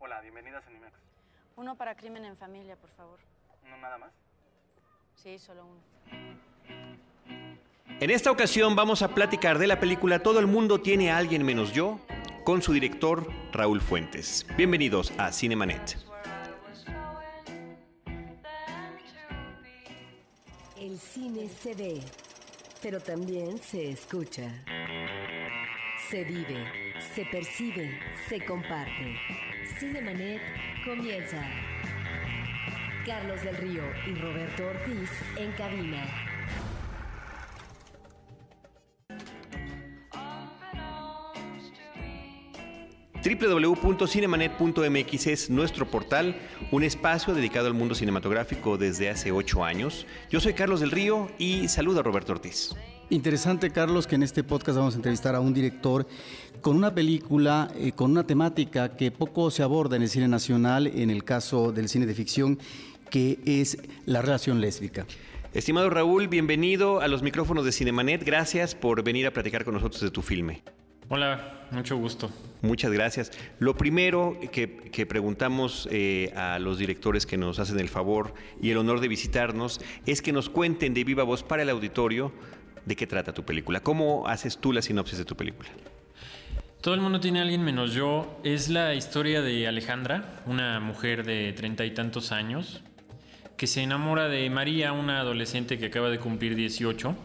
Hola, bienvenidas a Animex. Uno para crimen en familia, por favor. ¿No nada más? Sí, solo uno. En esta ocasión vamos a platicar de la película Todo el mundo tiene a alguien menos yo, con su director Raúl Fuentes. Bienvenidos a Cinemanet. El cine se ve, pero también se escucha. Se vive, se percibe, se comparte. Cinemanet comienza. Carlos del Río y Roberto Ortiz en cabina. www.cinemanet.mx es nuestro portal, un espacio dedicado al mundo cinematográfico desde hace ocho años. Yo soy Carlos del Río y saludo a Roberto Ortiz. Interesante, Carlos, que en este podcast vamos a entrevistar a un director con una película, eh, con una temática que poco se aborda en el cine nacional, en el caso del cine de ficción, que es la relación lésbica. Estimado Raúl, bienvenido a los micrófonos de Cinemanet. Gracias por venir a platicar con nosotros de tu filme. Hola, mucho gusto. Muchas gracias. Lo primero que, que preguntamos eh, a los directores que nos hacen el favor y el honor de visitarnos es que nos cuenten de viva voz para el auditorio de qué trata tu película. ¿Cómo haces tú la sinopsis de tu película? Todo el mundo tiene a alguien menos yo. Es la historia de Alejandra, una mujer de treinta y tantos años, que se enamora de María, una adolescente que acaba de cumplir 18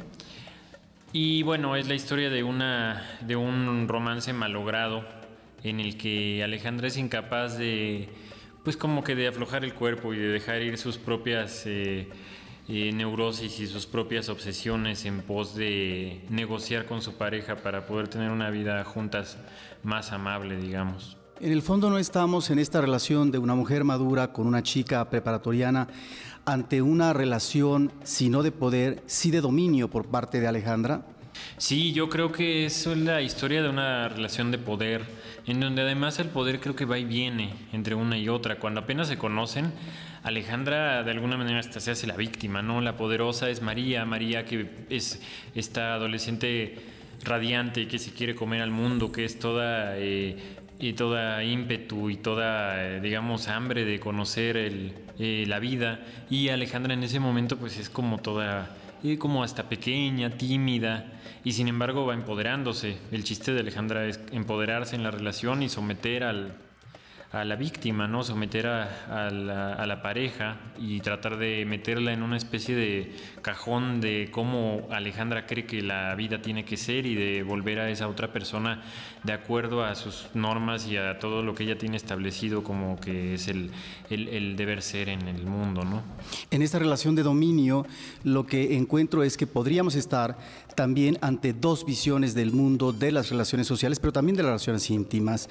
y bueno, es la historia de, una, de un romance malogrado en el que Alejandra es incapaz de, pues como que de aflojar el cuerpo y de dejar ir sus propias eh, eh, neurosis y sus propias obsesiones en pos de negociar con su pareja para poder tener una vida juntas más amable, digamos. En el fondo no estamos en esta relación de una mujer madura con una chica preparatoriana ante una relación, si no de poder, sí de dominio por parte de Alejandra? Sí, yo creo que es la historia de una relación de poder, en donde además el poder creo que va y viene entre una y otra. Cuando apenas se conocen, Alejandra de alguna manera hasta se hace la víctima, ¿no? La poderosa es María, María que es esta adolescente radiante que se quiere comer al mundo, que es toda eh, y toda ímpetu y toda, eh, digamos, hambre de conocer el, eh, la vida. Y Alejandra en ese momento pues es como toda, eh, como hasta pequeña, tímida, y sin embargo va empoderándose. El chiste de Alejandra es empoderarse en la relación y someter al, a la víctima, ¿no? Someter a, la, pareja y tratar de meterla en una especie de cajón de cómo Alejandra cree que la vida tiene que ser y de volver a esa otra persona de acuerdo a sus normas y a todo lo que ella tiene establecido como que es el, el, el deber ser en el mundo, ¿no? En esta relación de dominio, lo que encuentro es que podríamos estar también ante dos visiones del mundo de las relaciones sociales, pero también de las relaciones íntimas.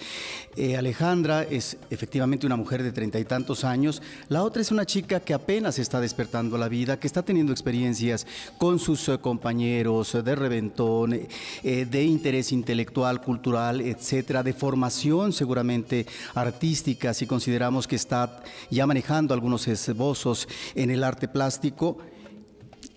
Eh, Alejandra es efectivamente una mujer de treinta y tantos años, la otra es una chica que apenas está despertando la vida, que está teniendo experiencias con sus eh, compañeros de reventón, eh, de interés intelectual, cultural, etcétera, de formación seguramente artística, si consideramos que está ya manejando algunos esbozos en el arte plástico.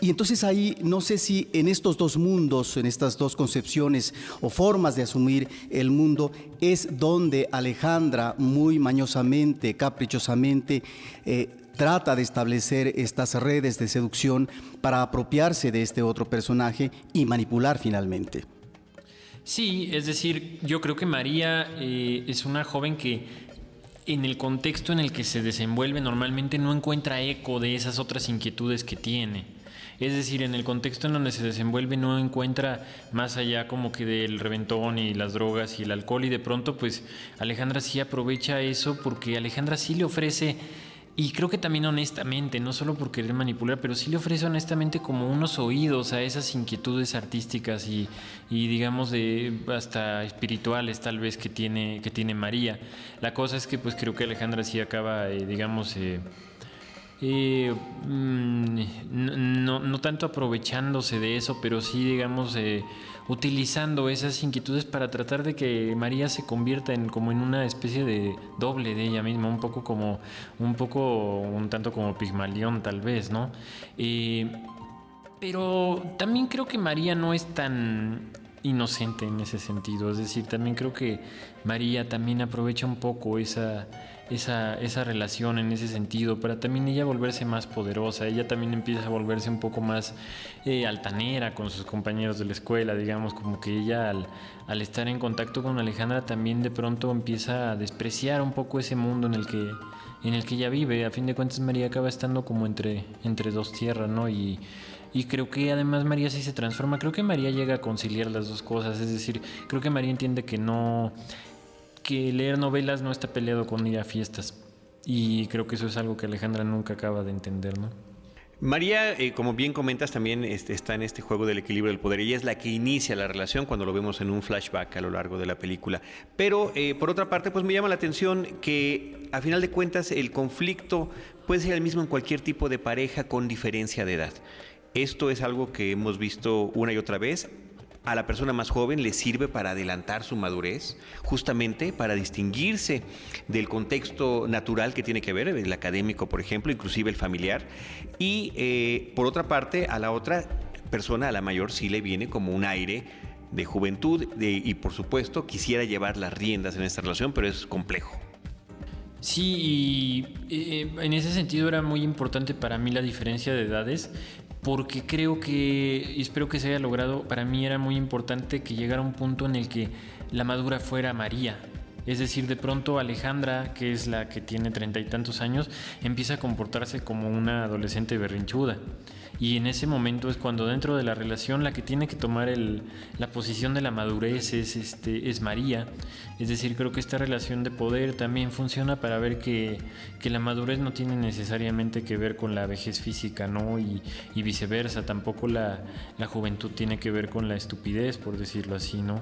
Y entonces ahí no sé si en estos dos mundos, en estas dos concepciones o formas de asumir el mundo, es donde Alejandra muy mañosamente, caprichosamente, eh, trata de establecer estas redes de seducción para apropiarse de este otro personaje y manipular finalmente. Sí, es decir, yo creo que María eh, es una joven que en el contexto en el que se desenvuelve normalmente no encuentra eco de esas otras inquietudes que tiene. Es decir, en el contexto en donde se desenvuelve no encuentra más allá como que del reventón y las drogas y el alcohol y de pronto pues Alejandra sí aprovecha eso porque Alejandra sí le ofrece y creo que también honestamente, no solo por querer manipular, pero sí le ofrece honestamente como unos oídos a esas inquietudes artísticas y, y, digamos de hasta espirituales tal vez que tiene, que tiene María. La cosa es que pues creo que Alejandra sí acaba, eh, digamos, eh, eh, no, no, tanto aprovechándose de eso, pero sí, digamos, eh, utilizando esas inquietudes para tratar de que María se convierta en como en una especie de doble de ella misma, un poco como, un poco, un tanto como Pigmalión tal vez, ¿no? Eh, pero también creo que María no es tan inocente en ese sentido, es decir, también creo que María también aprovecha un poco esa esa, esa relación en ese sentido, para también ella volverse más poderosa, ella también empieza a volverse un poco más eh, altanera con sus compañeros de la escuela, digamos, como que ella al, al, estar en contacto con Alejandra también de pronto empieza a despreciar un poco ese mundo en el que, en el que ella vive, a fin de cuentas María acaba estando como entre, entre dos tierras, ¿no? Y, y creo que además María sí se transforma, creo que María llega a conciliar las dos cosas, es decir, creo que María entiende que no que leer novelas no está peleado con ir a fiestas. Y creo que eso es algo que Alejandra nunca acaba de entender, ¿no? María, eh, como bien comentas, también este, está en este juego del equilibrio del poder. Ella es la que inicia la relación cuando lo vemos en un flashback a lo largo de la película. Pero, eh, por otra parte, pues me llama la atención que, a final de cuentas, el conflicto puede ser el mismo en cualquier tipo de pareja con diferencia de edad. Esto es algo que hemos visto una y otra vez a la persona más joven le sirve para adelantar su madurez, justamente para distinguirse del contexto natural que tiene que ver, el académico, por ejemplo, inclusive el familiar. Y eh, por otra parte, a la otra persona, a la mayor, sí le viene como un aire de juventud y por supuesto quisiera llevar las riendas en esta relación, pero es complejo. Sí, y eh, en ese sentido era muy importante para mí la diferencia de edades, porque creo que, y espero que se haya logrado, para mí era muy importante que llegara un punto en el que la madura fuera María. Es decir, de pronto Alejandra, que es la que tiene treinta y tantos años, empieza a comportarse como una adolescente berrinchuda. Y en ese momento es cuando dentro de la relación la que tiene que tomar el, la posición de la madurez es, este, es María. Es decir, creo que esta relación de poder también funciona para ver que, la madurez no tiene necesariamente que ver con la vejez física, ¿no? Y, y viceversa, tampoco la, la juventud tiene que ver con la estupidez, por decirlo así, ¿no?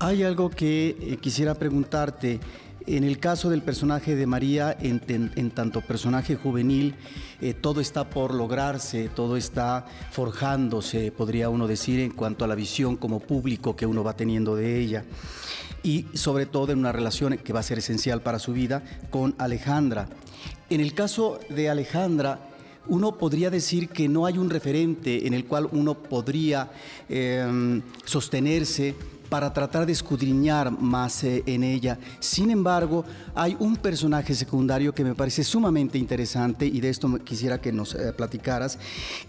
Hay algo que eh, quisiera preguntarte. En el caso del personaje de María, en, tanto personaje juvenil, eh, todo está por lograrse, todo está forjándose, podría uno decir, en cuanto a la visión como público que uno va teniendo de ella. Y sobre todo en una relación que va a ser esencial para su vida con Alejandra. En el caso de Alejandra, uno podría decir que no hay un referente en el cual uno podría eh, sostenerse para tratar de escudriñar más eh, en ella. Sin embargo, hay un personaje secundario que me parece sumamente interesante y de esto quisiera que nos eh, platicaras,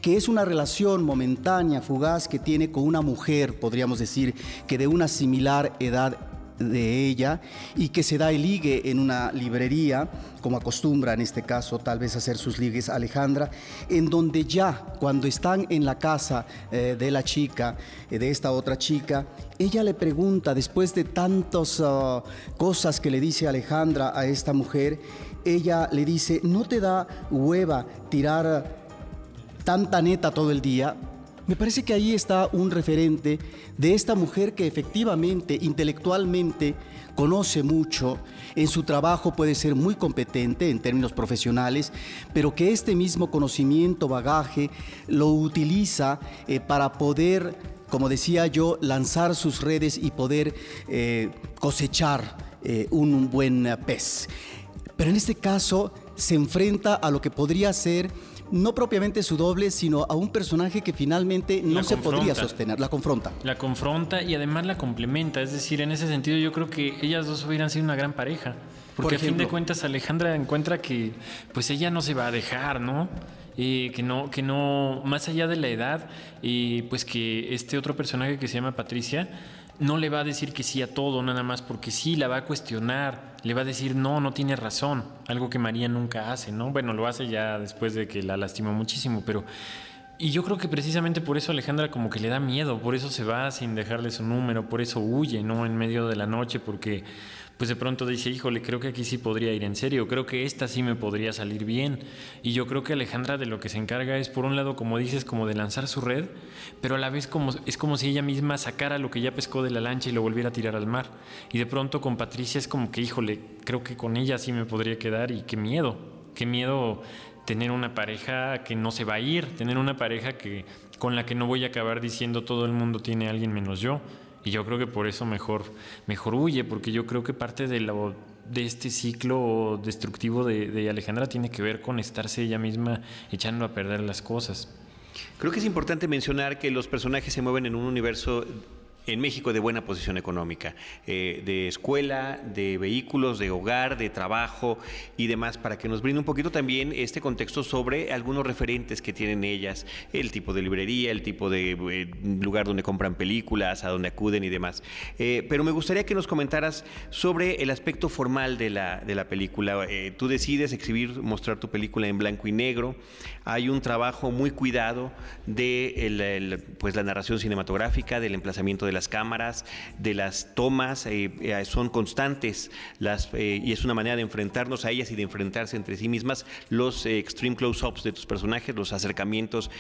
que es una relación momentánea, fugaz, que tiene con una mujer, podríamos decir, que de una similar edad de ella y que se da el ligue en una librería, como acostumbra en este caso tal vez hacer sus ligues Alejandra, en donde ya cuando están en la casa eh, de la chica, eh, de esta otra chica, ella le pregunta, después de tantas uh, cosas que le dice Alejandra a esta mujer, ella le dice, ¿no te da hueva tirar tanta neta todo el día? Me parece que ahí está un referente de esta mujer que efectivamente, intelectualmente, conoce mucho, en su trabajo puede ser muy competente en términos profesionales, pero que este mismo conocimiento, bagaje, lo utiliza eh, para poder, como decía yo, lanzar sus redes y poder eh, cosechar eh, un buen pez. Pero en este caso se enfrenta a lo que podría ser no propiamente su doble, sino a un personaje que finalmente no La se confronta. podría sostener, la confronta. La confronta y además la complementa. Es decir, en ese sentido yo creo que ellas dos hubieran sido una gran pareja. Porque a fin de cuentas Alejandra encuentra que pues ella no se va a dejar, ¿no? Eh, que no, que no, más allá de la edad, eh, pues que este otro personaje que se llama Patricia no le va a decir que sí a todo, nada más porque sí, la va a cuestionar, le va a decir no, no tiene razón, algo que María nunca hace, ¿no? Bueno, lo hace ya después de que la lastimó muchísimo, pero... Y yo creo que precisamente por eso Alejandra como que le da miedo, por eso se va sin dejarle su número, por eso huye, ¿no? En medio de la noche, porque pues de pronto dice, híjole, creo que aquí sí podría ir en serio, creo que esta sí me podría salir bien. Y yo creo que Alejandra de lo que se encarga es, por un lado, como dices, como de lanzar su red, pero a la vez como, es como si ella misma sacara lo que ya pescó de la lancha y lo volviera a tirar al mar. Y de pronto con Patricia es como que, híjole, creo que con ella sí me podría quedar y qué miedo, qué miedo tener una pareja que no se va a ir, tener una pareja que con la que no voy a acabar diciendo todo el mundo tiene alguien menos yo. Y yo creo que por eso mejor, mejor huye, porque yo creo que parte de, lo, de este ciclo destructivo de, de Alejandra tiene que ver con estarse ella misma echando a perder las cosas. Creo que es importante mencionar que los personajes se mueven en un universo en México de buena posición económica, eh, de escuela, de vehículos, de hogar, de trabajo y demás, para que nos brinde un poquito también este contexto sobre algunos referentes que tienen ellas, el tipo de librería, el tipo de eh, lugar donde compran películas, a donde acuden y demás. Eh, pero me gustaría que nos comentaras sobre el aspecto formal de la, de la película. Tú decides exhibir, mostrar tu película en blanco y negro. Hay un trabajo muy cuidado de el- pues, la narración cinematográfica, del emplazamiento de las cámaras, de las tomas. eh, eh, son constantes las, eh, y es una manera de enfrentarnos a ellas y de enfrentarse entre sí mismas los extreme close-ups de tus personajes, los acercamientos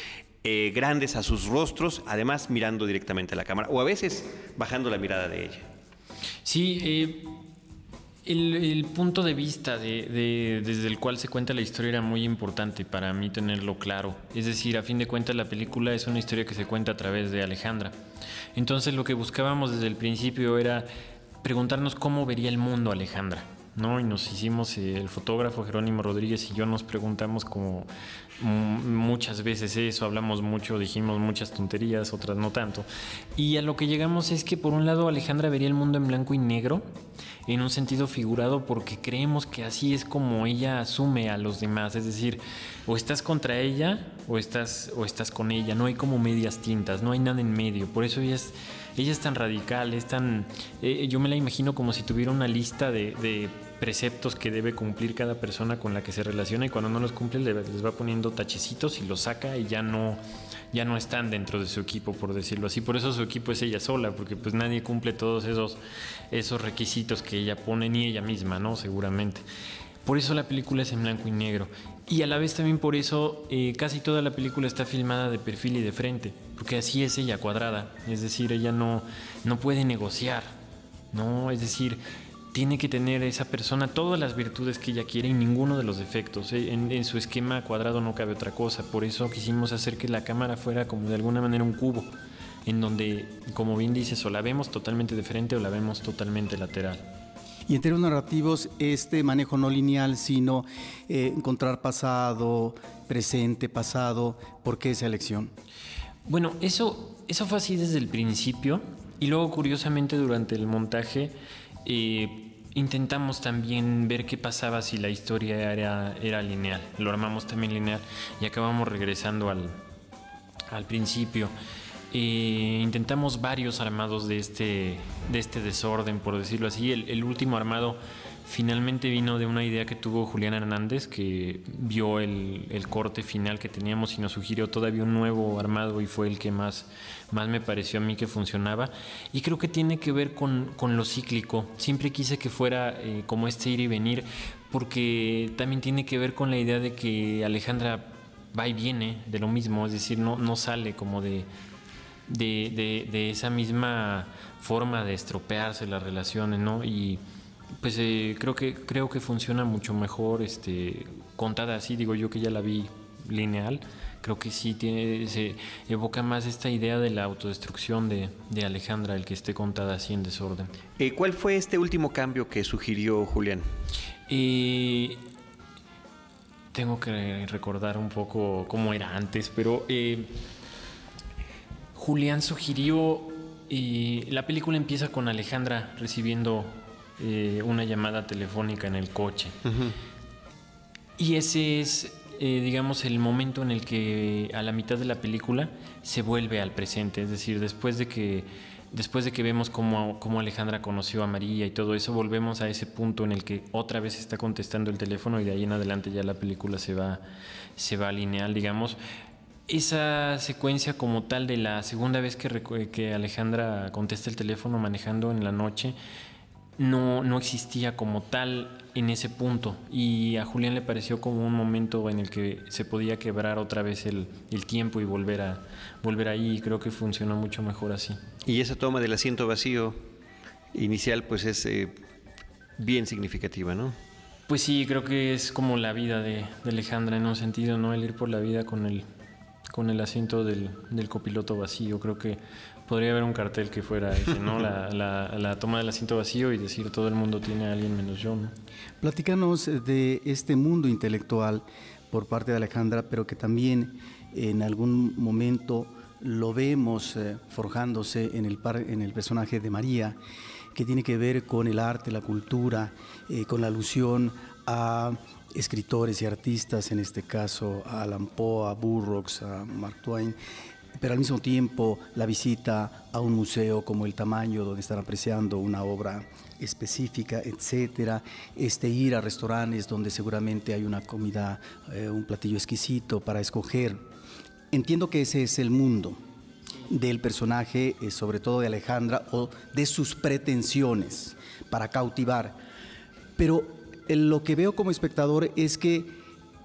grandes a sus rostros, además mirando directamente a la cámara o a veces bajando la mirada de ella. Sí, el, punto de vista de- desde el cual se cuenta la historia era muy importante para mí tenerlo claro. Es decir, a fin de cuentas la película es una historia que se cuenta a través de Alejandra. Entonces lo que buscábamos desde el principio era preguntarnos cómo vería el mundo Alejandra. ¿No? Y nos hicimos, eh, el fotógrafo Jerónimo Rodríguez y yo nos preguntamos como muchas veces eso, hablamos mucho, dijimos muchas tonterías, otras no tanto. Y a lo que llegamos es que por un lado Alejandra vería el mundo en blanco y negro, en un sentido figurado, porque creemos que así es como ella asume a los demás, es decir, o estás contra ella o estás, o estás con ella, no hay como medias tintas, no hay nada en medio, por eso ella es, ella es tan radical, es tan... eh, yo me la imagino como si tuviera una lista de, preceptos que debe cumplir cada persona con la que se relaciona y cuando no los cumple le- les va poniendo tachecitos y los saca y ya no ya no están dentro de su equipo por decirlo así. Por eso su equipo es ella sola porque pues nadie cumple todos esos esos requisitos que ella pone ni ella misma no seguramente. Por eso la película es en blanco y negro y a la vez también por eso eh, casi toda la película está filmada de perfil y de frente porque así es ella cuadrada es decir ella no no puede negociar no es decir tiene que tener esa persona todas las virtudes que ella quiere y ninguno de los defectos. Eh, En, en su esquema cuadrado no cabe otra cosa. Por eso quisimos hacer que la cámara fuera como de alguna manera un cubo, en donde, como bien dices, o la vemos totalmente de frente o la vemos totalmente lateral. Y en términos narrativos, este manejo no lineal, sino eh, encontrar pasado, presente, pasado, ¿por qué esa elección? Bueno, eso, eso fue así desde el principio y luego curiosamente durante el montaje eh, intentamos también ver qué pasaba si la historia era, era lineal. Lo armamos también lineal y acabamos regresando al, al principio. Eh, intentamos varios armados de este, de este desorden, por decirlo así. El, el último armado finalmente vino de una idea que tuvo Julián Hernández, que vio el, el corte final que teníamos y nos sugirió todavía un nuevo armado y fue el que más, más me pareció a mí que funcionaba. Y creo que tiene que ver con, con lo cíclico. Siempre quise que fuera eh, como este ir y venir, porque también tiene que ver con la idea de que Alejandra va y viene de lo mismo, es decir, no, no sale como de, de, de- de esa misma forma de estropearse las relaciones, ¿no? Y pues eh, creo que creo que funciona mucho mejor este contada así, digo yo que ya la vi lineal, creo que sí tiene se evoca más esta idea de la autodestrucción de, de Alejandra, el que esté contada así en desorden. Eh, ¿Cuál fue este último cambio que sugirió Julián? Y tengo que recordar un poco cómo era antes, pero eh, Julián sugirió, eh, la película empieza con Alejandra recibiendo eh, una llamada telefónica en el coche. Y ese es, eh, digamos, el momento en el que a la mitad de la película se vuelve al presente. Es decir, después de que, después de que vemos cómo, cómo Alejandra conoció a María y todo eso, volvemos a ese punto en el que otra vez está contestando el teléfono y de ahí en adelante ya la película se va, se va lineal, digamos. Esa secuencia como tal de la segunda vez que, que Alejandra contesta el teléfono manejando en la noche, no, no existía como tal en ese punto y a Julián le pareció como un momento en el que se podía quebrar otra vez el, el tiempo y volver a volver ahí y creo que funcionó mucho mejor así. Y esa toma del asiento vacío inicial pues es eh, bien significativa, ¿no? Pues sí, creo que es como la vida de, de Alejandra en un sentido, ¿no? El ir por la vida con el, con el asiento del, del copiloto vacío. Creo que podría haber un cartel que fuera ese, ¿no? La, la- la toma del asiento vacío y decir todo el mundo tiene a alguien menos yo, ¿no? Platícanos de este mundo intelectual por parte de Alejandra, pero que también en algún momento lo vemos eh, forjándose en el, par- en el personaje de María, que tiene que ver con el arte, la cultura, eh, con la alusión a escritores y artistas, en este caso a Alan Poe, a Burroughs, a Mark Twain, pero al mismo tiempo la visita a un museo como el tamaño donde están apreciando una obra específica, etcétera, este ir a restaurantes donde seguramente hay una comida, eh, un platillo exquisito para escoger. Entiendo que ese es el mundo del personaje, eh, sobre todo de Alejandra, o de sus pretensiones para cautivar. Pero lo que veo como espectador es que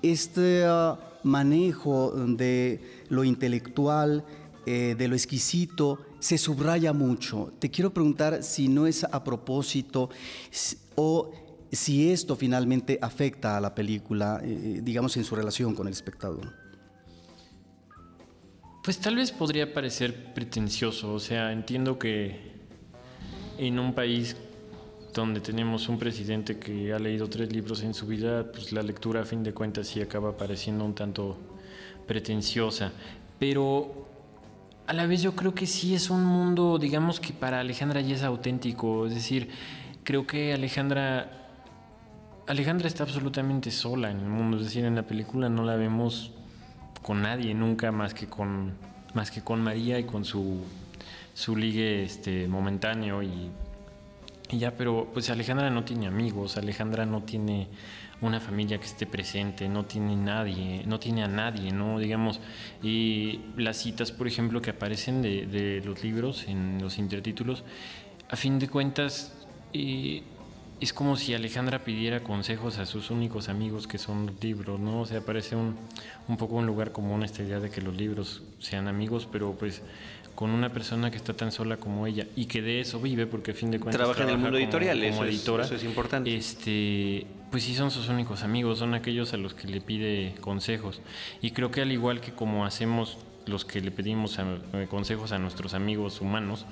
este ah, manejo de lo intelectual, eh, de lo exquisito, se subraya mucho. Te quiero preguntar si no es a propósito o si esto finalmente afecta a la película, eh, digamos, en su relación con el espectador. Pues tal vez podría parecer pretencioso, o sea, entiendo que en un país donde tenemos un presidente que ha leído tres libros en su vida, pues la lectura a fin de cuentas sí acaba pareciendo un tanto pretenciosa, pero a la vez yo creo que sí es un mundo, digamos que para Alejandra ya es auténtico, es decir, creo que Alejandra Alejandra está absolutamente sola en el mundo, es decir, en la película no la vemos con nadie nunca más que con más que con María y con su su ligue este momentáneo y, y ya pero pues Alejandra no tiene amigos Alejandra no tiene una familia que esté presente no tiene nadie no tiene a nadie no digamos y las citas por ejemplo que aparecen de, los libros en los intertítulos a fin de cuentas eh, es como si Alejandra pidiera consejos a sus únicos amigos que son los libros, ¿no? O sea, parece un, un poco un lugar común esta idea de que los libros sean amigos, pero pues con una persona que está tan sola como ella y que de eso vive, porque a fin de cuentas Trabaja en el mundo como- editorial, como eso es- editora, eso es importante. Este, pues sí son sus únicos amigos, son aquellos a los que le pide consejos. Y creo que al igual que como hacemos los que le pedimos a- eh, consejos a nuestros amigos humanos,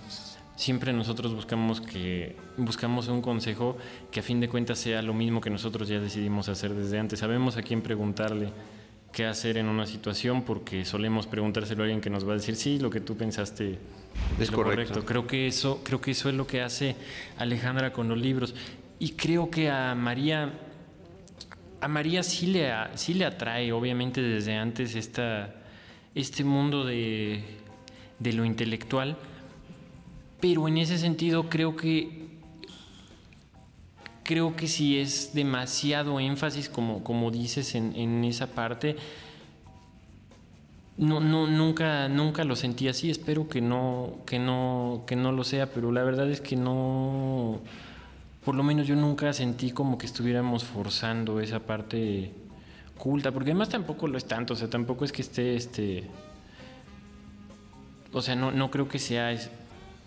siempre nosotros buscamos que buscamos un consejo que a fin de cuentas sea lo mismo que nosotros ya decidimos hacer desde antes. Sabemos a quién preguntarle qué hacer en una situación porque solemos preguntárselo a alguien que nos va a decir sí, lo que tú pensaste Es lo correcto. Creo que eso creo que eso es lo que hace Alejandra con los libros. Y creo que a María a María sí le, sí le atrae, obviamente, desde antes esta, este mundo de, de lo intelectual, pero en ese sentido creo que creo que si es demasiado énfasis, como, como dices en, en esa parte, no, no, nunca, nunca lo sentí así. Espero que no, que no, que no lo sea, pero la verdad es que no. Por lo menos yo nunca sentí como que estuviéramos forzando esa parte culta, porque además tampoco lo es tanto, o sea, tampoco es que esté este. O sea, no, no creo que sea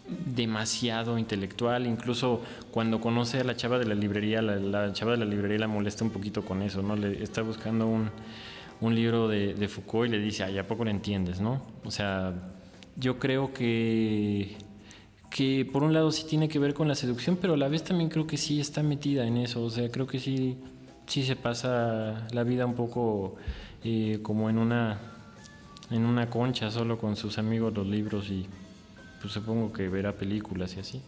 demasiado intelectual. Incluso cuando conoce a la chava de la librería, la, chava de la librería la molesta un poquito con eso, ¿no? Le está buscando un, un libro de, de Foucault y le dice, ay, ¿a poco lo entiendes, no? O sea, yo creo que, que por un lado sí tiene que ver con la seducción, pero a la vez también creo que sí está metida en eso. O sea, creo que sí, sí se pasa la vida un poco eh, como en una, en una concha, solo con sus amigos los libros y pues supongo que verá películas y así.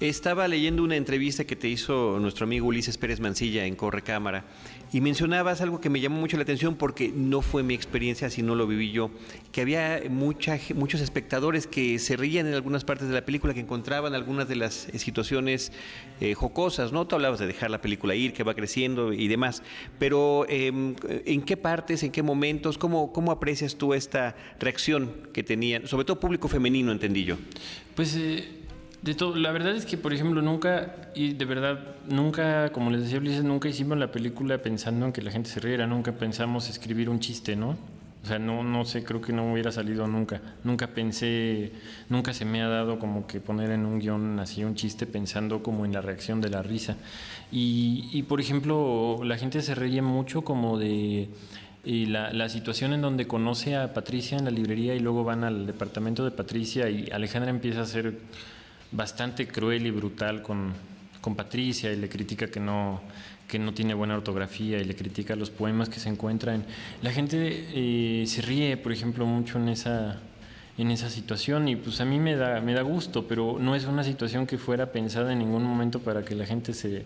Estaba leyendo una entrevista que te hizo nuestro amigo Ulises Pérez Mancilla en Correcámara y mencionabas algo que me llamó mucho la atención porque no fue mi experiencia, sino lo viví yo, que había mucha, muchos espectadores que se reían en algunas partes de la película, que encontraban algunas de las situaciones eh, jocosas, ¿no? Tú hablabas de dejar la película ir, que va creciendo y demás, pero em, ¿en qué partes, en qué momentos, cómo, cómo aprecias tú esta reacción que tenían, sobre todo público femenino, entendí yo? Pues eh, de todo, la verdad es que, por ejemplo, nunca, y de verdad, nunca, como les decía Ulises, nunca hicimos la película pensando en que la gente se riera, nunca pensamos escribir un chiste, ¿no? O sea, no, no sé, creo que no hubiera salido nunca. Nunca pensé, nunca se me ha dado como que poner en un guion así un chiste pensando como en la reacción de la risa. Y, y por ejemplo, la gente se reía mucho como de y la, la situación en donde conoce a Patricia en la librería y luego van al departamento de Patricia y Alejandra empieza a ser bastante cruel y brutal con, con Patricia y le critica que no, que no tiene buena ortografía y le critica los poemas que se encuentran. La gente eh, se ríe, por ejemplo, mucho en esa, en esa situación y pues a mí me da, me da gusto, pero no es una situación que fuera pensada en ningún momento para que la gente se,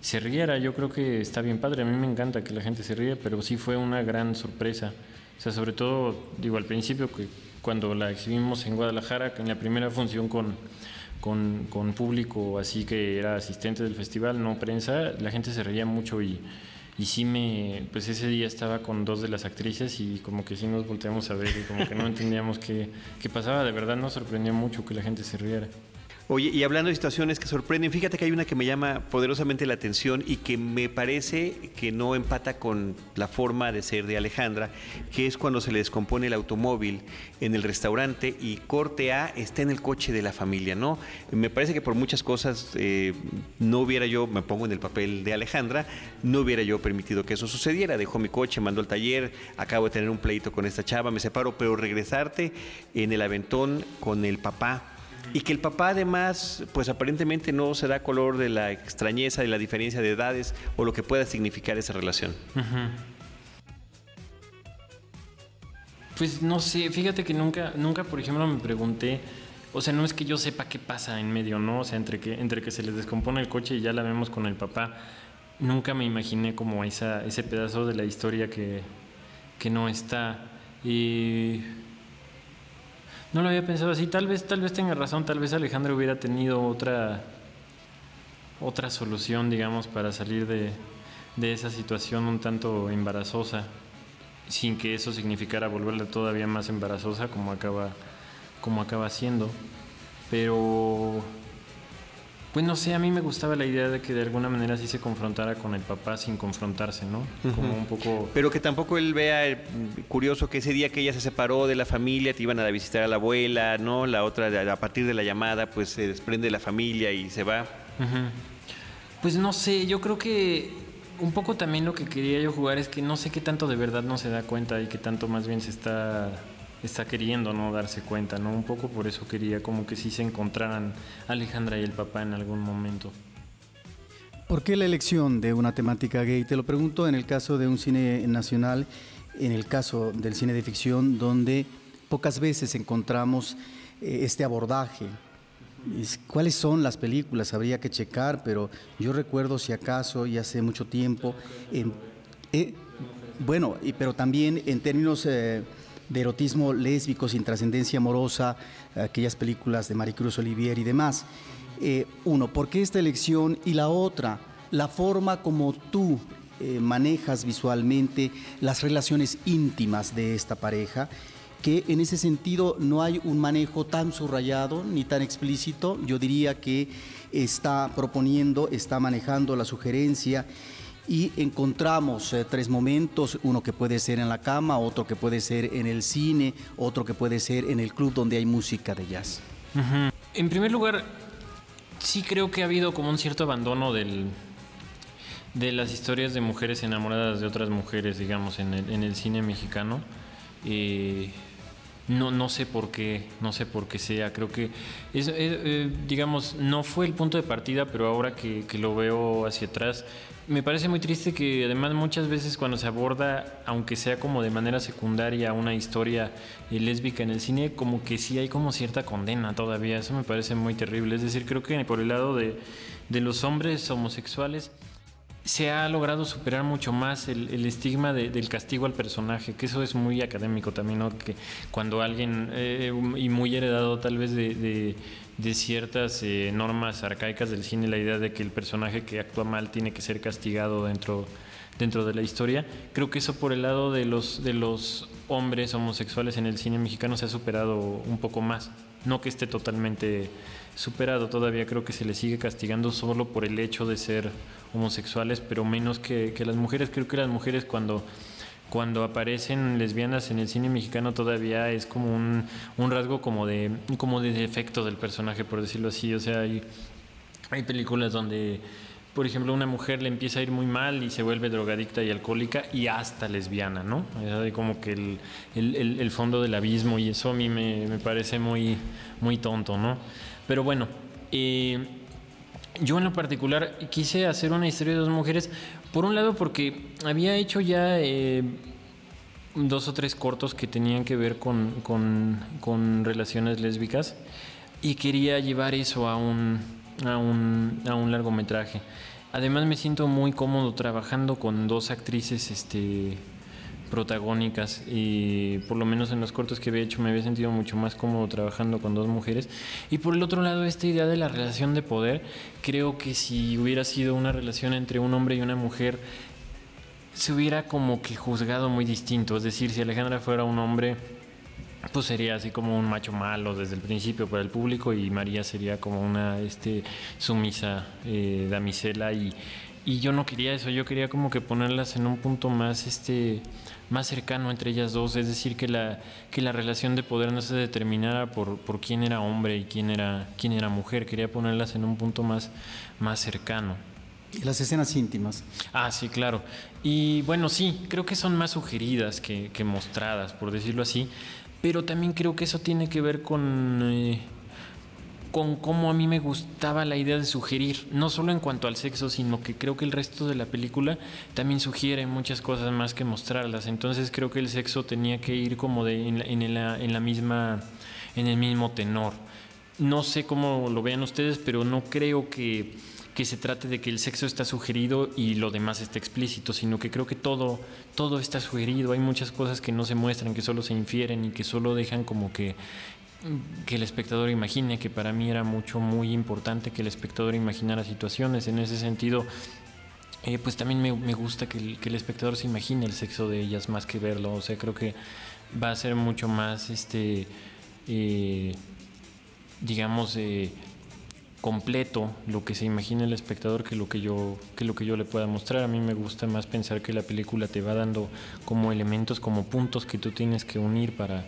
se riera. Yo creo que está bien padre, a mí me encanta que la gente se ría, pero sí fue una gran sorpresa. O sea, sobre todo, digo, al principio, que cuando la exhibimos en Guadalajara, en la primera función con, con, público así que era asistente del festival, no prensa, la gente se reía mucho y y sí me, pues ese día estaba con dos de las actrices y como que sí nos volteamos a ver y como que no entendíamos qué, qué pasaba, de verdad nos sorprendió mucho que la gente se riera. Oye, y hablando de situaciones que sorprenden, fíjate que hay una que me llama poderosamente la atención y que me parece que no empata con la forma de ser de Alejandra, que es cuando se le descompone el automóvil en el restaurante y corte A está en el coche de la familia, ¿no? Me parece que por muchas cosas eh, no hubiera yo, me pongo en el papel de Alejandra, no hubiera yo permitido que eso sucediera. Dejó mi coche, mandó al taller, acabo de tener un pleito con esta chava, me separo, pero regresarte en el aventón con el papá y que el papá además, pues aparentemente no se da color de la extrañeza, de la diferencia de edades o lo que pueda significar esa relación. Pues no sé, fíjate que nunca, nunca, por ejemplo, me pregunté, o sea, no es que yo sepa qué pasa en medio, ¿no? O sea, entre que, entre que se les descompone el coche y ya la vemos con el papá, nunca me imaginé como esa, ese pedazo de la historia que, que no está. Y no lo había pensado así. Tal vez, tal vez tenga razón. Tal vez Alejandro hubiera tenido otra, otra solución, digamos, para salir de, de esa situación un tanto embarazosa, sin que eso significara volverla todavía más embarazosa, como acaba, como acaba siendo. Pero pues no sé, a mí me gustaba la idea de que de alguna manera sí se confrontara con el papá sin confrontarse, ¿no? Como un poco... Pero que tampoco él vea eh, curioso que ese día que ella se separó de la familia, te iban a visitar a la abuela, ¿no? La otra, a partir de la llamada, pues se desprende de la familia y se va. Pues no sé, yo creo que un poco también lo que quería yo jugar es que no sé qué tanto de verdad no se da cuenta y qué tanto más bien se está está queriendo no darse cuenta, ¿no? Un poco por eso quería como que sí se encontraran Alejandra y el papá en algún momento. ¿Por qué la elección de una temática gay? Te lo pregunto en el caso de un cine nacional, en el caso del cine de ficción, donde pocas veces encontramos eh, este abordaje. ¿Cuáles son las películas? Habría que checar, pero yo recuerdo si acaso, y hace mucho tiempo, eh, bueno, pero también en términos... De erotismo lésbico sin trascendencia amorosa, aquellas películas de Maricruz Olivier y demás. Eh, uno, ¿por qué esta elección? Y la otra, la forma como tú eh, manejas visualmente las relaciones íntimas de esta pareja, que en ese sentido no hay un manejo tan subrayado ni tan explícito, yo diría que está proponiendo, está manejando la sugerencia y encontramos eh, tres momentos, uno que puede ser en la cama, otro que puede ser en el cine, otro que puede ser en el club donde hay música de jazz. En primer lugar, sí creo que ha habido como un cierto abandono del, de las historias de mujeres enamoradas de otras mujeres, digamos, en el, en el cine mexicano. Eh, no, no sé por qué, no sé por qué sea. Creo que, es, eh, digamos, no fue el punto de partida, pero ahora que lo veo hacia atrás, me parece muy triste que además muchas veces cuando se aborda, aunque sea como de manera secundaria, una historia eh, lésbica en el cine, como que sí hay como cierta condena todavía. Eso me parece muy terrible. Es decir, creo que por el lado de, de los hombres homosexuales se ha logrado superar mucho más el, el estigma de, del castigo al personaje, que eso es muy académico también, ¿no? Que cuando alguien, eh, y muy heredado tal vez de de ciertas eh, normas arcaicas del cine, la idea de que el personaje que actúa mal tiene que ser castigado dentro, dentro de la historia. Creo que eso por el lado de los, de los hombres homosexuales en el cine mexicano se ha superado un poco más. No que esté totalmente superado, todavía creo que se le sigue castigando solo por el hecho de ser homosexuales, pero menos que, que las mujeres. Creo que las mujeres cuando cuando aparecen lesbianas en el cine mexicano todavía es como un, un rasgo como de, como de defecto del personaje, por decirlo así. O sea, hay, hay películas donde, por ejemplo, una mujer le empieza a ir muy mal y se vuelve drogadicta y alcohólica y hasta lesbiana, ¿no? Es como que el, el, fondo del abismo y eso a mí me, me, parece muy, muy tonto, ¿no? Pero bueno, eh, yo en lo particular quise hacer una historia de dos mujeres por un lado porque había hecho ya eh, dos o tres cortos que tenían que ver con, con, con relaciones lésbicas y quería llevar eso a un, a un, a un largometraje. Además me siento muy cómodo trabajando con dos actrices este, protagónicas y por lo menos en los cortos que había hecho me había sentido mucho más cómodo trabajando con dos mujeres. Y por el otro lado, esta idea de la relación de poder, creo que si hubiera sido una relación entre un hombre y una mujer, se hubiera como que juzgado muy distinto. Es decir, si Alejandra fuera un hombre, pues sería así como un macho malo desde el principio para el público y María sería como una este, sumisa eh, damisela y, y yo no quería eso, yo quería como que ponerlas en un punto más este más cercano entre ellas dos, es decir, que la, que la relación de poder no se determinara por, por quién era hombre y quién era, quién era mujer, quería ponerlas en un punto más, más cercano. Y las escenas íntimas. Ah, sí, claro. Y bueno, sí, creo que son más sugeridas que, que mostradas, por decirlo así, pero también creo que eso tiene que ver con... Eh, con cómo a mí me gustaba la idea de sugerir, no solo en cuanto al sexo, sino que creo que el resto de la película también sugiere muchas cosas más que mostrarlas. Entonces creo que el sexo tenía que ir como de en la, misma, en el mismo tenor. No sé cómo lo vean ustedes, pero no creo que, que se trate de que el sexo está sugerido y lo demás está explícito, sino que creo que todo, todo está sugerido. Hay muchas cosas que no se muestran, que solo se infieren y que solo dejan como que que el espectador imagine, que para mí era mucho, muy importante que el espectador imaginara situaciones. En ese sentido, eh, pues también me, gusta que el, que el, espectador se imagine el sexo de ellas más que verlo. O sea, creo que va a ser mucho más, este, eh, digamos, eh, completo lo que se imagina el espectador que lo que yo que lo que yo le pueda mostrar a mí me gusta más pensar que la película te va dando como elementos como puntos que tú tienes que unir para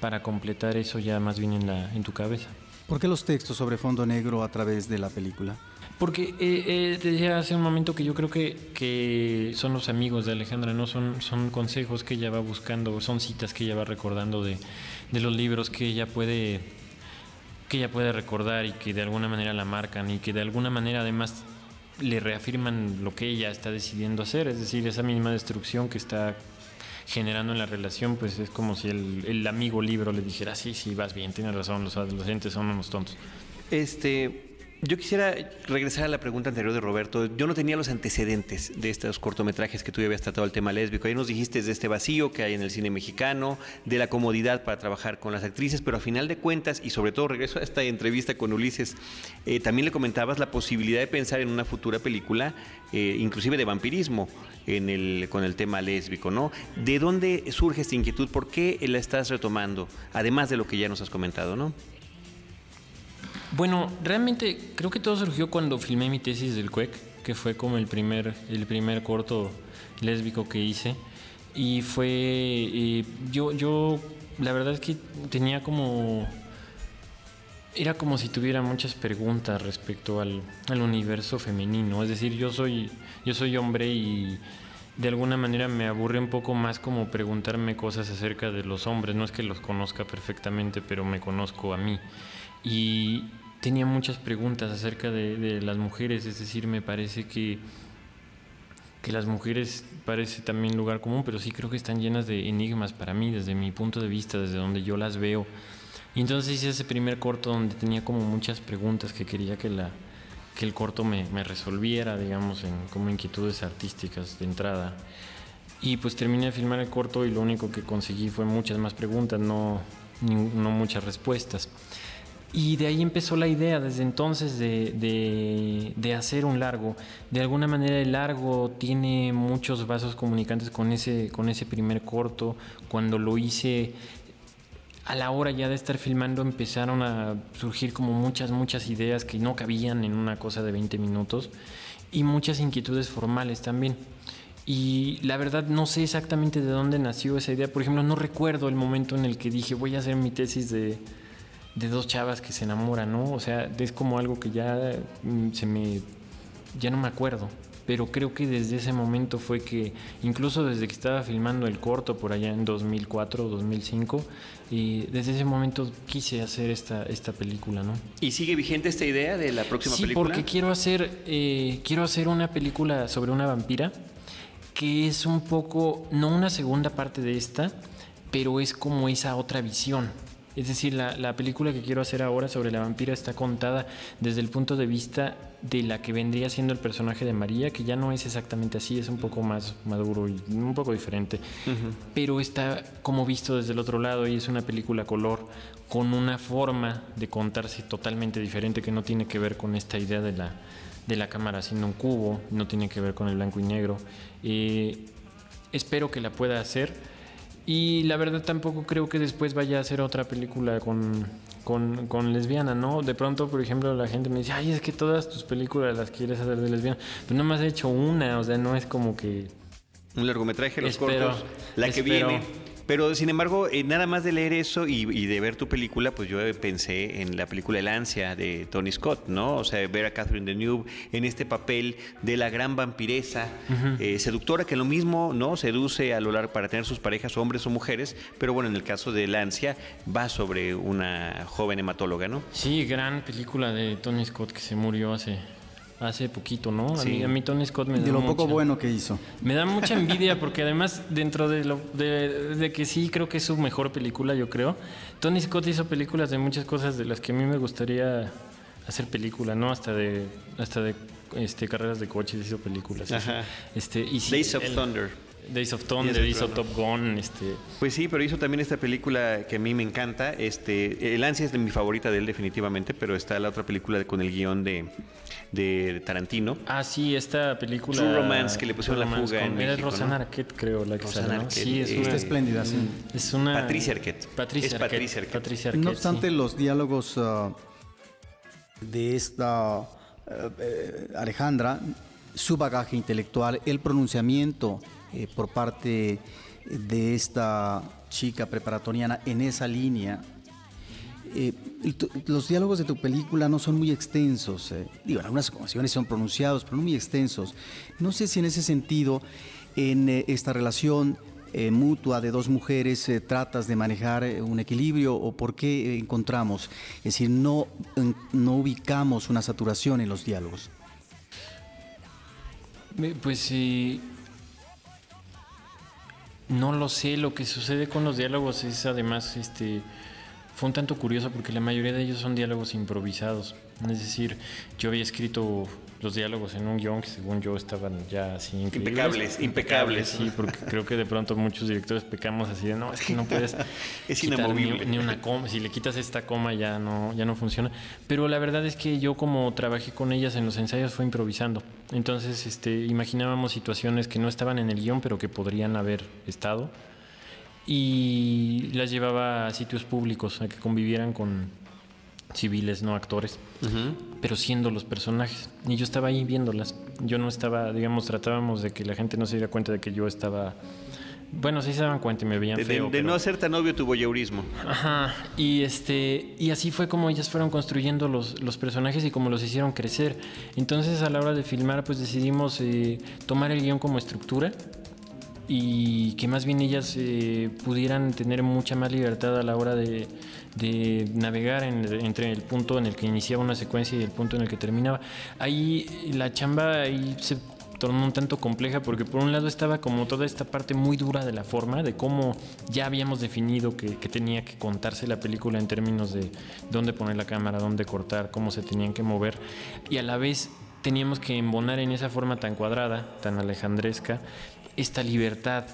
para completar eso ya más bien en, la, en tu cabeza. ¿Por qué los textos sobre fondo negro a través de la película? Porque eh, eh, te decía hace un momento que yo creo que, que son los amigos de Alejandra, ¿no? Son, son consejos que ella va buscando, son citas que ella va recordando de, de los libros que ella puede que ella puede recordar y que de alguna manera la marcan y que de alguna manera además le reafirman lo que ella está decidiendo hacer, es decir, esa misma destrucción que está generando en la relación, pues es como si el, amigo libro le dijera, sí, sí, vas bien, tienes razón, los adolescentes son unos tontos. Este, yo quisiera regresar a la pregunta anterior de Roberto. Yo no tenía los antecedentes de estos cortometrajes que tú habías tratado el tema lésbico. Ahí nos dijiste de este vacío que hay en el cine mexicano, de la comodidad para trabajar con las actrices, pero a final de cuentas, y sobre todo regreso a esta entrevista con Ulises, eh, también le comentabas la posibilidad de pensar en una futura película, eh, inclusive de vampirismo, en el, con el tema lésbico, ¿no? ¿De dónde surge esta inquietud? ¿Por qué la estás retomando? Además de lo que ya nos has comentado, ¿no? Bueno, realmente creo que todo surgió cuando filmé mi tesis del CUEC, que fue como el primer, el primer corto lésbico que hice. Y fue, eh, yo, yo, la verdad es que tenía como, era como si tuviera muchas preguntas respecto al, al universo femenino. Es decir, yo soy, yo soy hombre y de alguna manera me aburre un poco más como preguntarme cosas acerca de los hombres. No es que los conozca perfectamente, pero me conozco a mí. Y tenía muchas preguntas acerca de, las mujeres, es decir, me parece que, que las mujeres parece también lugar común, pero sí creo que están llenas de enigmas para mí, desde mi punto de vista, desde donde yo las veo. Y entonces hice ese primer corto donde tenía como muchas preguntas que quería que, la, que el corto me, me resolviera, digamos, en, como inquietudes artísticas de entrada. Y pues terminé de filmar el corto y lo único que conseguí fue muchas más preguntas, no, no muchas respuestas. Y de ahí empezó la idea desde entonces de, de, de, hacer un largo. De alguna manera el largo tiene muchos vasos comunicantes con ese, con ese primer corto. Cuando lo hice, a la hora ya de estar filmando empezaron a surgir como muchas, muchas ideas que no cabían en una cosa de 20 minutos y muchas inquietudes formales también. Y la verdad no sé exactamente de dónde nació esa idea. Por ejemplo, no recuerdo el momento en el que dije voy a hacer mi tesis de de dos chavas que se enamoran, ¿no? O sea, es como algo que ya mm, se me ya no me acuerdo, pero creo que desde ese momento fue que incluso desde que estaba filmando el corto por allá en 2004 o 2005 y desde ese momento quise hacer esta esta película, ¿no? ¿Y sigue vigente esta idea de la próxima sí, película? Sí, porque quiero hacer eh, quiero hacer una película sobre una vampira que es un poco, no una segunda parte de esta, pero es como esa otra visión. Es decir, la, la película que quiero hacer ahora sobre la vampira está contada desde el punto de vista de la que vendría siendo el personaje de María, que ya no es exactamente así, es un poco más maduro y un poco diferente, pero está como visto desde el otro lado y es una película color con una forma de contarse totalmente diferente que no tiene que ver con esta idea de la, de la cámara siendo un cubo, no tiene que ver con el blanco y negro. Eh, espero que la pueda hacer. Y la verdad tampoco creo que después vaya a hacer otra película con, con, con lesbiana, ¿no? De pronto, por ejemplo, la gente me dice, ay, es que todas tus películas las quieres hacer de lesbiana. Pero no me has hecho una, o sea, no es como que... Un largometraje, los Espero, cortos, la que viene. Pero sin embargo, eh, nada más de leer eso y, y de ver tu película, pues yo pensé en la película El Ansia de Tony Scott, ¿no? O sea, ver a Catherine Deneuve en este papel de la gran vampiresa eh, seductora que lo mismo, ¿no? Seduce a lo largo para tener sus parejas, hombres o mujeres, pero bueno, en el caso de El Ansia va sobre una joven hematóloga, ¿no? Sí, gran película de Tony Scott que se murió hace, hace poquito, ¿no? A, Sí. mí, a mí Tony Scott me da De lo poco mucha- bueno que hizo. Me da mucha envidia porque además dentro de lo de, de que sí creo que es su mejor película, yo creo. Tony Scott hizo películas de muchas cosas de las que a mí me gustaría hacer película, ¿no? Hasta de hasta de este carreras de coches hizo películas. Ajá. Este y sí, Days of el- Thunder. Days of Thunder, Days of hizo Top Gun, este Pues sí, pero hizo también esta película que a mí me encanta. Este, El Ansia es de mi favorita de él definitivamente, pero está la otra película de- con el guion de, de Tarantino. Ah, sí, esta película True Romance, que le pusieron la fuga en con- Era México, Rosana ¿no? Arquette, creo, la que Rosanna sale, ¿no? Arquette, Sí, es eh, una, Está espléndida, sí. es una Patricia Arquette. Patricia Es Arquette. Patricia Arquette. Patricia Arquette, No obstante, sí. los diálogos ah, de esta eh, eh, Alejandra, su bagaje intelectual, el pronunciamiento eh, por parte de esta chica preparatoriana en esa línea, eh, los diálogos de tu película no son muy extensos. eh. Digo, en algunas ocasiones son pronunciados, pero no muy extensos. No sé si en ese sentido, en esta relación mutua de dos mujeres, tratas de manejar un equilibrio o por qué encontramos, es decir, no, no ubicamos una saturación en los diálogos. Pues sí. No lo sé, lo que sucede con los diálogos es además, este, fue un tanto curioso porque la mayoría de ellos son diálogos improvisados. Es decir, yo había escrito los diálogos en un guion que según yo estaban ya así increíbles. Impecables, impecables. Sí, porque creo que de pronto muchos directores pecamos así de, no, es que no puedes Es quitar ni, inamovible. ni una coma, si le quitas esta coma ya no, ya no funciona. Pero la verdad es que yo como trabajé con ellas en los ensayos fue improvisando. Entonces este, imaginábamos situaciones que no estaban en el guion, pero que podrían haber estado. Y las llevaba a sitios públicos, a que convivieran con civiles, no actores, pero siendo los personajes. Y yo estaba ahí viéndolas. Yo no estaba, digamos, tratábamos de que la gente no se diera cuenta de que yo estaba... Bueno, sí se daban cuenta y me veían De, de- feo. de pero- no hacer tan obvio tu voyeurismo. Ajá, y este y así fue como ellas fueron construyendo los, los personajes y como los hicieron crecer. Entonces a la hora de filmar pues decidimos eh, tomar el guion como estructura y que más bien ellas eh, pudieran tener mucha más libertad a la hora de, de navegar en- entre el punto en el que iniciaba una secuencia y el punto en el que terminaba. Ahí la chamba ahí se tornó un tanto compleja porque por un lado estaba como toda esta parte muy dura de la forma, de cómo ya habíamos definido que, que tenía que contarse la película en términos de dónde poner la cámara, dónde cortar, cómo se tenían que mover y a la vez teníamos que embonar en esa forma tan cuadrada, tan alejandresca, esta libertad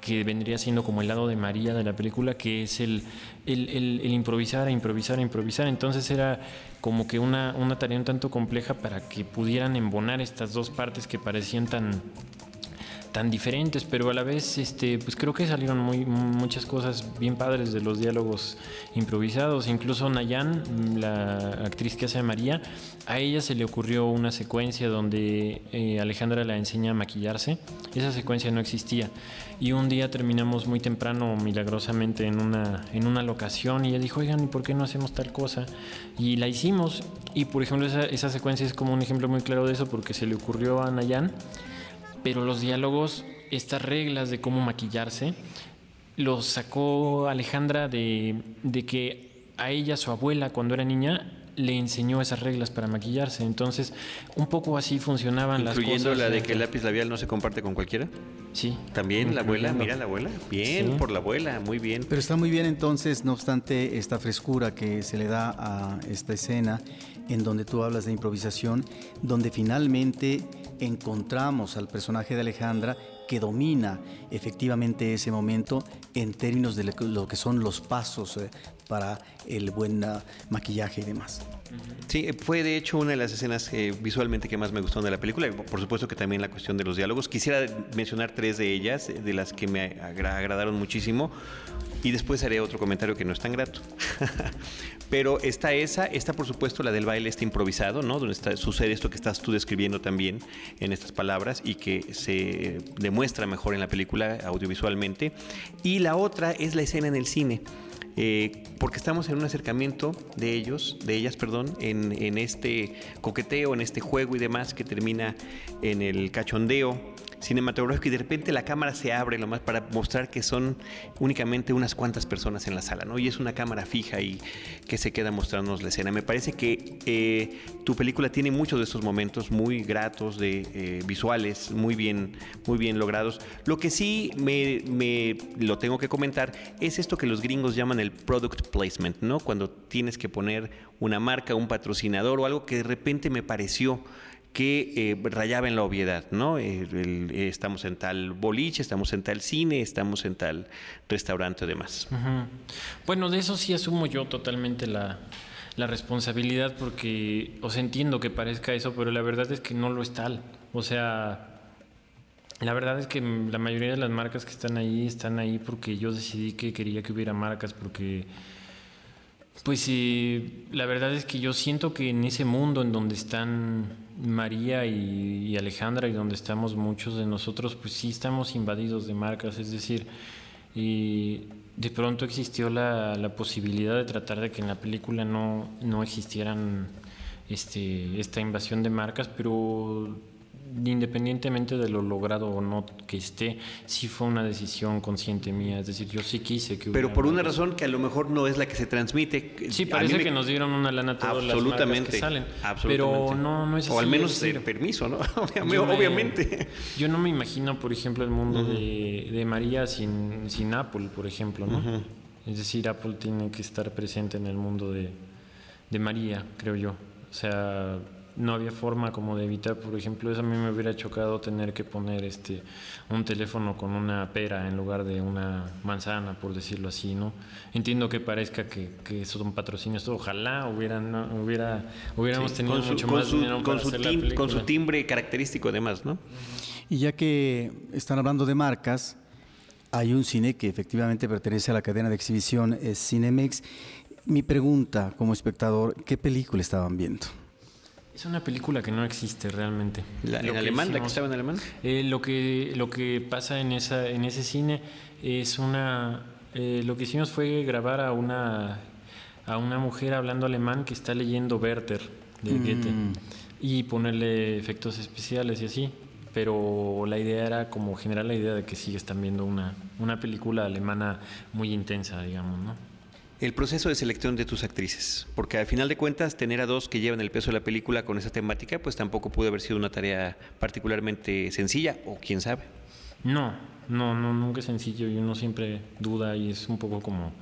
que vendría siendo como el lado de María de la película, que es el, el, el- improvisar, improvisar, improvisar. Entonces era como que una, una tarea un tanto compleja para que pudieran embonar estas dos partes que parecían tan, tan diferentes, pero a la vez, este, pues creo que salieron muy, muchas cosas bien padres de los diálogos improvisados. Incluso Nayan, la actriz que hace a María, a ella se le ocurrió una secuencia donde eh, Alejandra la enseña a maquillarse. Esa secuencia no existía. Y un día terminamos muy temprano, milagrosamente, en una, en una locación y ella dijo, oigan, ¿y por qué no hacemos tal cosa? Y la hicimos. Y por ejemplo, esa, esa secuencia es como un ejemplo muy claro de eso porque se le ocurrió a Nayan pero los diálogos, estas reglas de cómo maquillarse, los sacó Alejandra de, de que a ella, su abuela, cuando era niña, le enseñó esas reglas para maquillarse. Entonces, un poco así funcionaban las cosas. Incluyendo la de que el lápiz labial no se comparte con cualquiera. Sí. También la abuela, mira la abuela. Bien, Sí. por la abuela, muy bien. Pero está muy bien entonces, no obstante, esta frescura que se le da a esta escena en donde tú hablas de improvisación, donde finalmente encontramos al personaje de Alejandra que domina efectivamente ese momento en términos de lo que- son los pasos eh, para el buen ah, maquillaje y demás. Sí, eh, fue de hecho una de las escenas eh, visualmente que más me gustaron de la película. Por supuesto que también la cuestión de los diálogos. Quisiera mencionar tres de ellas, eh, de las que me agra- agradaron muchísimo. Y después haré otro comentario que no es tan grato. Pero está esa, está por supuesto la del baile este improvisado, ¿no? Donde está- sucede esto que estás tú describiendo también en estas palabras y que se demuestra mejor en la película audiovisualmente. Y la otra es la escena en el cine. Eh, porque estamos en un acercamiento de ellos, de ellas, perdón, en, en este coqueteo, en este juego y demás que termina en el cachondeo cinematográfico y de repente la cámara se abre lo más para mostrar que son únicamente unas cuantas personas en la sala, ¿no? Y es una cámara fija y que se queda mostrándonos la escena. Me parece que eh, tu película tiene muchos de estos momentos muy gratos, de eh, visuales, muy bien, muy bien logrados. Lo que sí me lo tengo que comentar es esto que los gringos llaman el product placement, ¿no? Cuando tienes que poner una marca, un patrocinador o algo que de repente me pareció que eh, rayaba en la obviedad, ¿no? Estamos en tal boliche, estamos en tal cine, estamos en tal restaurante o demás. Bueno, de eso sí asumo yo totalmente la, la responsabilidad porque os entiendo que parezca eso, pero la verdad es que no lo es tal. O sea, la verdad es que la mayoría de las marcas que están ahí están ahí porque yo decidí que quería que hubiera marcas porque pues sí, la verdad es que yo siento que en ese mundo en donde están María y, Alejandra y donde estamos muchos de nosotros, pues sí estamos invadidos de marcas, es decir, y de pronto existió la, la posibilidad de tratar de que en la película no, no existieran este, esta invasión de marcas, pero independientemente de lo logrado o no que esté, sí fue una decisión consciente mía, es decir, yo sí quise que Pero por una razón que a lo mejor no es la que se transmite. Sí, parece me- que nos dieron una lana todas las Absolutamente. que salen. absolutamente. Pero no, no es así. O al menos eh, permiso, ¿no? yo me- Obviamente. yo no me imagino, por ejemplo, el mundo de, de María sin, sin Apple, por ejemplo, ¿no? Es decir, Apple tiene que estar presente en el mundo de, de María, creo yo. O sea, no había forma como de evitar, por ejemplo, eso a mí me hubiera chocado tener que poner este un teléfono con una pera en lugar de una manzana, por decirlo así, ¿no? Entiendo que parezca que, que son patrocinios, ojalá hubieran, no, hubiera, hubiéramos Sí, tenido su, mucho más su- dinero con para su hacer la tim- con su timbre característico además, ¿no? Y ya que están hablando de marcas, hay un cine que efectivamente pertenece a la cadena de exhibición es Cinemex. Mi pregunta como espectador, ¿qué película estaban viendo? Es una película que no existe realmente. La- en que alemán, la que estaba en alemán. Eh, lo que lo que pasa en esa en ese cine es una eh, lo que hicimos fue grabar a una a una mujer hablando alemán que está leyendo Werther de Goethe y ponerle efectos especiales y así. Pero la idea era como generar la idea de que sí están viendo una, una película alemana muy intensa, digamos, ¿no? El proceso de selección de tus actrices, porque al final de cuentas tener a dos que llevan el peso de la película con esa temática, pues tampoco pudo haber sido una tarea particularmente sencilla, o quién sabe. No, no, no, nunca es sencillo y uno siempre duda y es un poco como,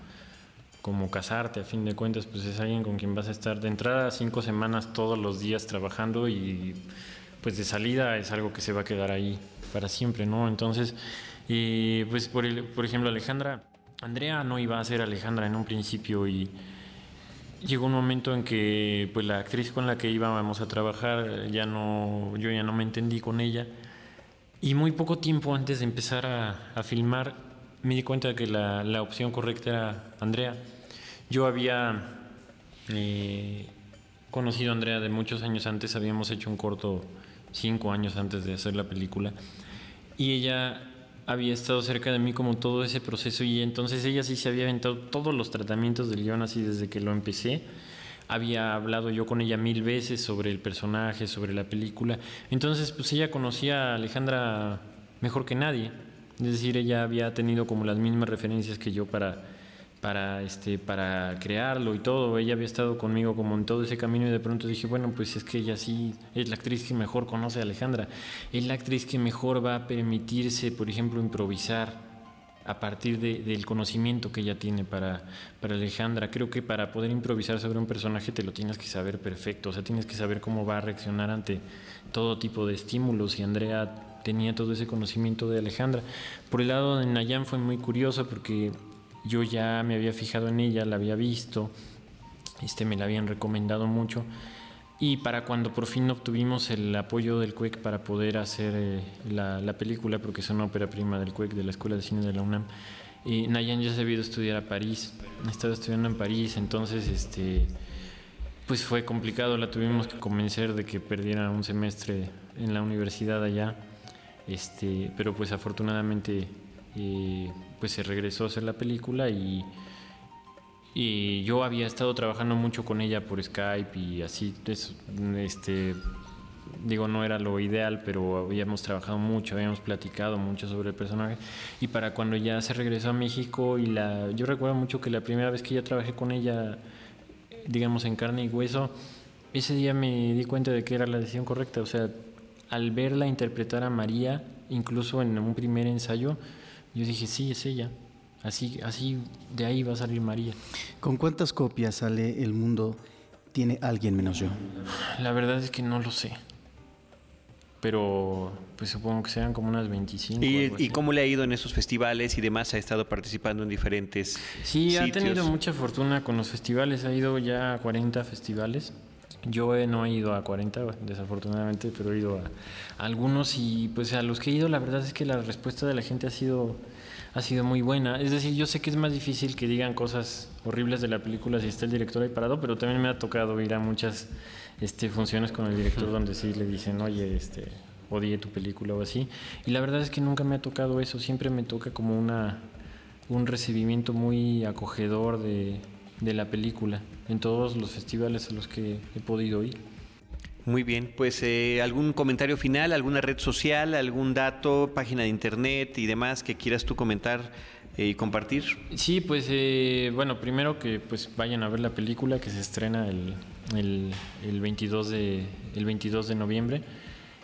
como casarte, a fin de cuentas, pues es alguien con quien vas a estar de entrada cinco semanas todos los días trabajando y pues de salida es algo que se va a quedar ahí para siempre, ¿no? Entonces, y pues por, el- por ejemplo Alejandra, Andrea no iba a ser Alejandra en un principio y llegó un momento en que pues la actriz con la que íbamos a trabajar ya no, yo ya no me entendí con ella. Y muy poco tiempo antes de empezar a, a filmar, me di cuenta de que la, la opción correcta era Andrea. Yo había eh, conocido a Andrea de muchos años antes, habíamos hecho un corto cinco años antes de hacer la película. Y ella había estado cerca de mí como todo ese proceso y entonces ella sí se había aventado todos los tratamientos del guion así desde que lo empecé. Había hablado yo con ella mil veces sobre el personaje, sobre la película. Entonces, pues ella conocía a Alejandra mejor que nadie. Es decir, ella había tenido como las mismas referencias que yo para, para, este, para crearlo y todo. Ella había estado conmigo como en todo ese camino y de pronto dije, bueno, pues es que ella sí es la actriz que mejor conoce a Alejandra. Es la actriz que mejor va a permitirse, por ejemplo, improvisar a partir de, del conocimiento que ella tiene para, para Alejandra. Creo que para poder improvisar sobre un personaje te lo tienes que saber perfecto, o sea, tienes que saber cómo va a reaccionar ante todo tipo de estímulos y Andrea tenía todo ese conocimiento de Alejandra. Por el lado de Nayan fue muy curioso porque yo ya me había fijado en ella, la había visto, este, me la habían recomendado mucho. Y para cuando por fin obtuvimos el apoyo del CUEC para poder hacer eh, la, la, película, porque es una ópera prima del CUEC, de la Escuela de Cine de la UNAM, y Nayan ya se había ido a estudiar a París, estaba estudiando en París, entonces este, pues fue complicado, la tuvimos que convencer de que perdiera un semestre en la universidad allá, este, pero pues afortunadamente eh, pues se regresó a hacer la película y, y yo había estado trabajando mucho con ella por Skype y así, este, digo, no era lo ideal, pero habíamos trabajado mucho, habíamos platicado mucho sobre el personaje. Y para cuando ya se regresó a México, y la, yo recuerdo mucho que la primera vez que ya trabajé con ella, digamos, en carne y hueso, ese día me di cuenta de que era la decisión correcta. O sea, al verla interpretar a María, incluso en un primer ensayo, yo dije, sí, es ella. Así, así de ahí va a salir María. ¿Con cuántas copias sale El Mundo tiene alguien menos yo? La verdad es que no lo sé. Pero pues supongo que sean como unas 25. ¿Y, ¿y cómo le ha ido en esos festivales y demás? ¿Ha estado participando en diferentes Sí, sitios? ha tenido mucha fortuna con los festivales. Ha ido ya a 40 festivales. Yo eh, no he ido a 40, desafortunadamente, pero he ido a, a algunos y pues a los que he ido la verdad es que la respuesta de la gente ha sido ha sido muy buena. Es decir, yo sé que es más difícil que digan cosas horribles de la película si está el director ahí parado, pero también me ha tocado ir a muchas este, funciones con el director donde sí le dicen, oye, este, odié tu película o así. Y la verdad es que nunca me ha tocado eso, siempre me toca como una, un recibimiento muy acogedor de, de la película en todos los festivales a los que he podido ir. Muy bien, pues eh, algún comentario final, alguna red social, algún dato, página de internet y demás que quieras tú comentar eh, y compartir. Sí, pues eh, bueno, primero que pues vayan a ver la película que se estrena el, el, el, 22 de, el 22 de noviembre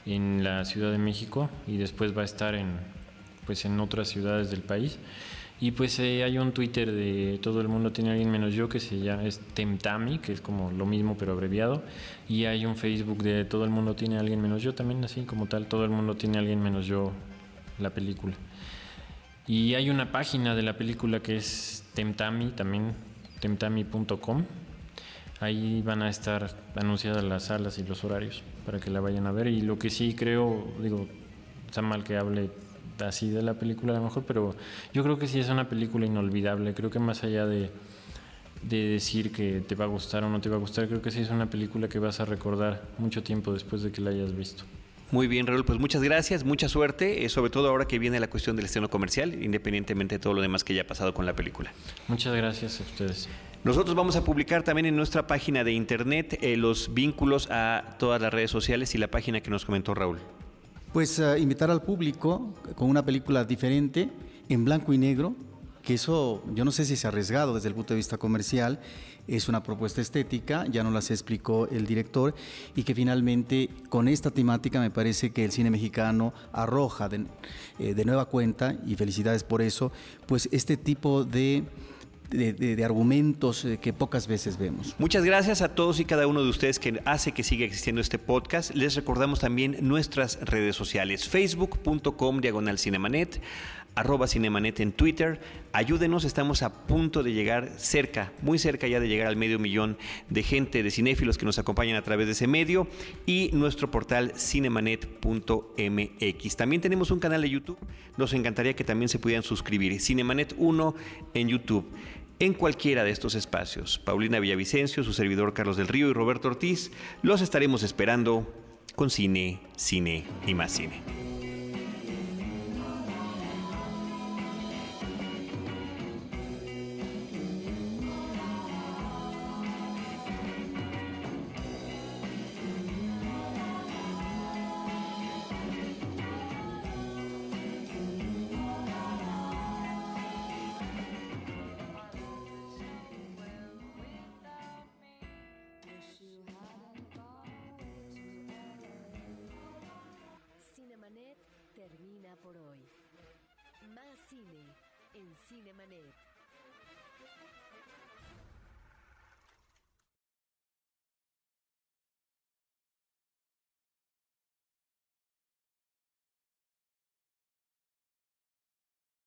en la Ciudad de México y después va a estar en, pues, en otras ciudades del país. Y pues eh, hay un Twitter de todo el mundo tiene alguien menos yo que se llama es Temtami, que es como lo mismo pero abreviado. Y hay un Facebook de todo el mundo tiene alguien menos yo también, así como tal, todo el mundo tiene alguien menos yo la película. Y hay una página de la película que es Temtami también, temtami.com. Ahí van a estar anunciadas las salas y los horarios para que la vayan a ver. Y lo que sí creo, digo, está mal que hable así de la película a lo mejor, pero yo creo que sí es una película inolvidable. Creo que más allá de, de decir que te va a gustar o no te va a gustar, creo que sí es una película que vas a recordar mucho tiempo después de que la hayas visto. Muy bien, Raúl, pues muchas gracias, mucha suerte, eh, sobre todo ahora que viene la cuestión del estreno comercial, independientemente de todo lo demás que ya ha pasado con la película. Muchas gracias a ustedes. Nosotros vamos a publicar también en nuestra página de internet eh, los vínculos a todas las redes sociales y la página que nos comentó Raúl. Pues uh, invitar al público con una película diferente, en blanco y negro, que eso yo no sé si es arriesgado desde el punto de vista comercial, es una propuesta estética, ya nos las explicó el director, y que finalmente con esta temática me parece que el cine mexicano arroja de, eh, de nueva cuenta, y felicidades por eso, pues este tipo de de, argumentos que pocas veces vemos. Muchas gracias a todos y cada uno de ustedes que hace que siga existiendo este podcast. Les recordamos también nuestras redes sociales, facebook.com diagonal cinemanet, arroba cinemanet en Twitter. Ayúdenos, estamos a punto de llegar cerca, muy cerca ya de llegar al medio millón de gente, de cinéfilos que nos acompañan a través de ese medio y nuestro portal cinemanet.mx. También tenemos un canal de YouTube, nos encantaría que también se pudieran suscribir, Cinemanet 1 en YouTube. En cualquiera de estos espacios, Paulina Villavicencio, su servidor Carlos del Río y Roberto Ortiz, los estaremos esperando con cine, cine y más cine.